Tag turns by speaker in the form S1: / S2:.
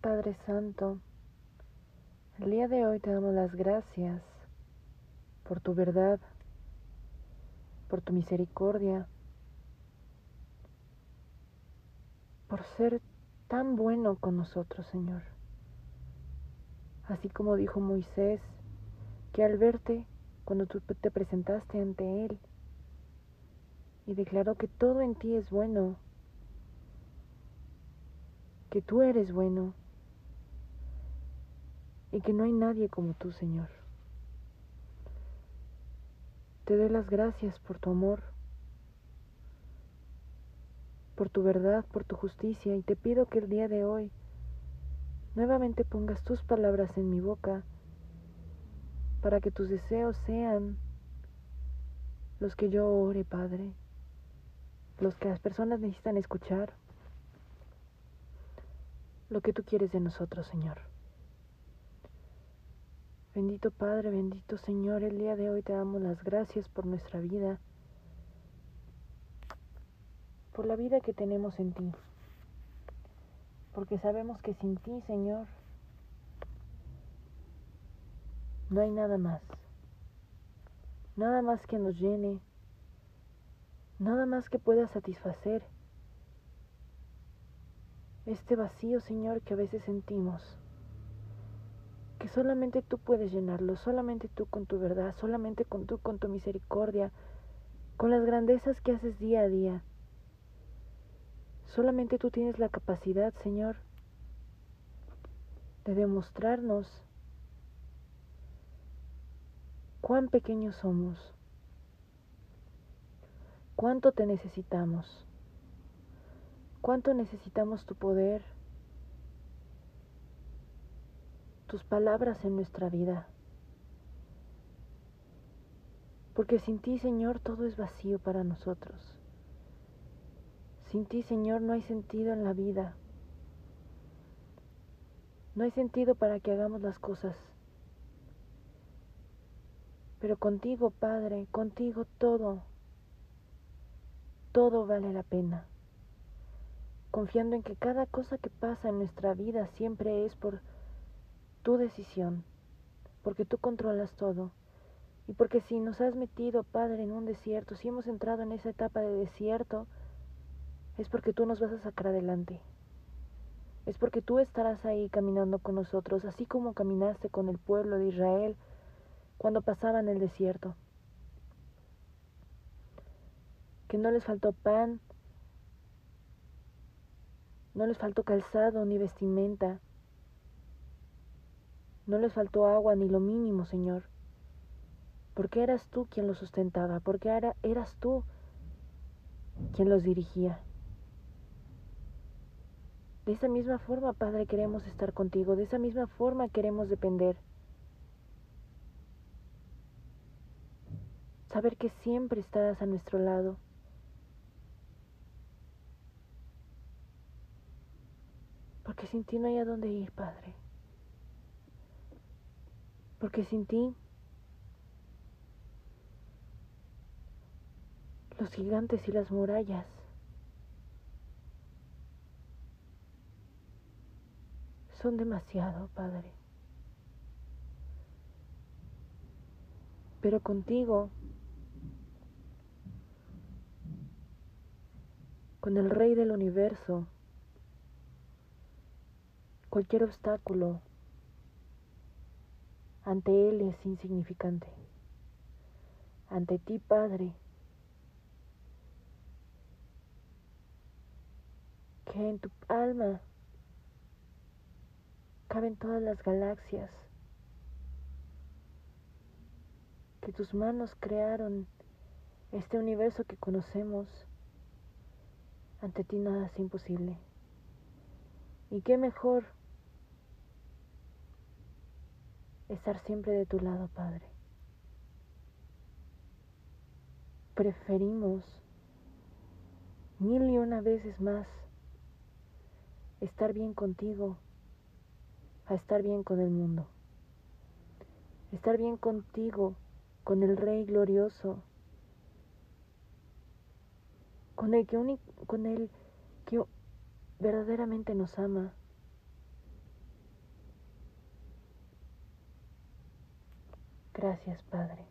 S1: Padre Santo, el día de hoy te damos las gracias por tu verdad, por tu misericordia, por ser tan bueno con nosotros, Señor. Así como dijo Moisés, que al verte, cuando tú te presentaste ante Él, y declaró que todo en ti es bueno, que tú eres bueno y que no hay nadie como tú, Señor. Te doy las gracias por tu amor, por tu verdad, por tu justicia y te pido que el día de hoy nuevamente pongas tus palabras en mi boca para que tus deseos sean los que yo ore, Padre, los que las personas necesitan escuchar, lo que tú quieres de nosotros, Señor. Bendito Padre, bendito Señor, el día de hoy te damos las gracias por nuestra vida, por la vida que tenemos en ti, porque sabemos que sin ti, Señor, no hay nada más, nada más que nos llene, nada más que pueda satisfacer este vacío, Señor, que a veces sentimos que solamente tú puedes llenarlo, solamente tú con tu verdad, solamente tú con tu misericordia, con las grandezas que haces día a día. Solamente tú tienes la capacidad, Señor, de demostrarnos cuán pequeños somos, cuánto te necesitamos, cuánto necesitamos tu poder tus palabras en nuestra vida. Porque sin ti, Señor, todo es vacío para nosotros. Sin ti, Señor, no hay sentido en la vida. No hay sentido para que hagamos las cosas. Pero contigo, Padre, contigo todo, todo vale la pena. Confiando en que cada cosa que pasa en nuestra vida siempre es por tu decisión, porque tú controlas todo. Y porque si nos has metido, Padre, en un desierto, si hemos entrado en esa etapa de desierto, es porque tú nos vas a sacar adelante. Es porque tú estarás ahí caminando con nosotros, así como caminaste con el pueblo de Israel cuando pasaban el desierto. Que no les faltó pan, no les faltó calzado ni vestimenta, no les faltó agua ni lo mínimo, Señor, porque eras tú quien los sustentaba, porque era, eras tú quien los dirigía. De esa misma forma, Padre, queremos estar contigo, de esa misma forma queremos depender. Saber que siempre estarás a nuestro lado. Porque sin ti no hay a dónde ir, Padre porque sin ti los gigantes y las murallas son demasiado, Padre. Pero contigo, con el Rey del universo, cualquier obstáculo ante Él es insignificante. Ante ti, Padre, que en tu alma caben todas las galaxias, que tus manos crearon este universo que conocemos, ante ti nada es imposible. Y qué mejor estar siempre de tu lado, Padre. Preferimos mil y una veces más estar bien contigo a estar bien con el mundo. Estar bien contigo, con el Rey glorioso, con el que, con el que verdaderamente nos ama Gracias, Padre.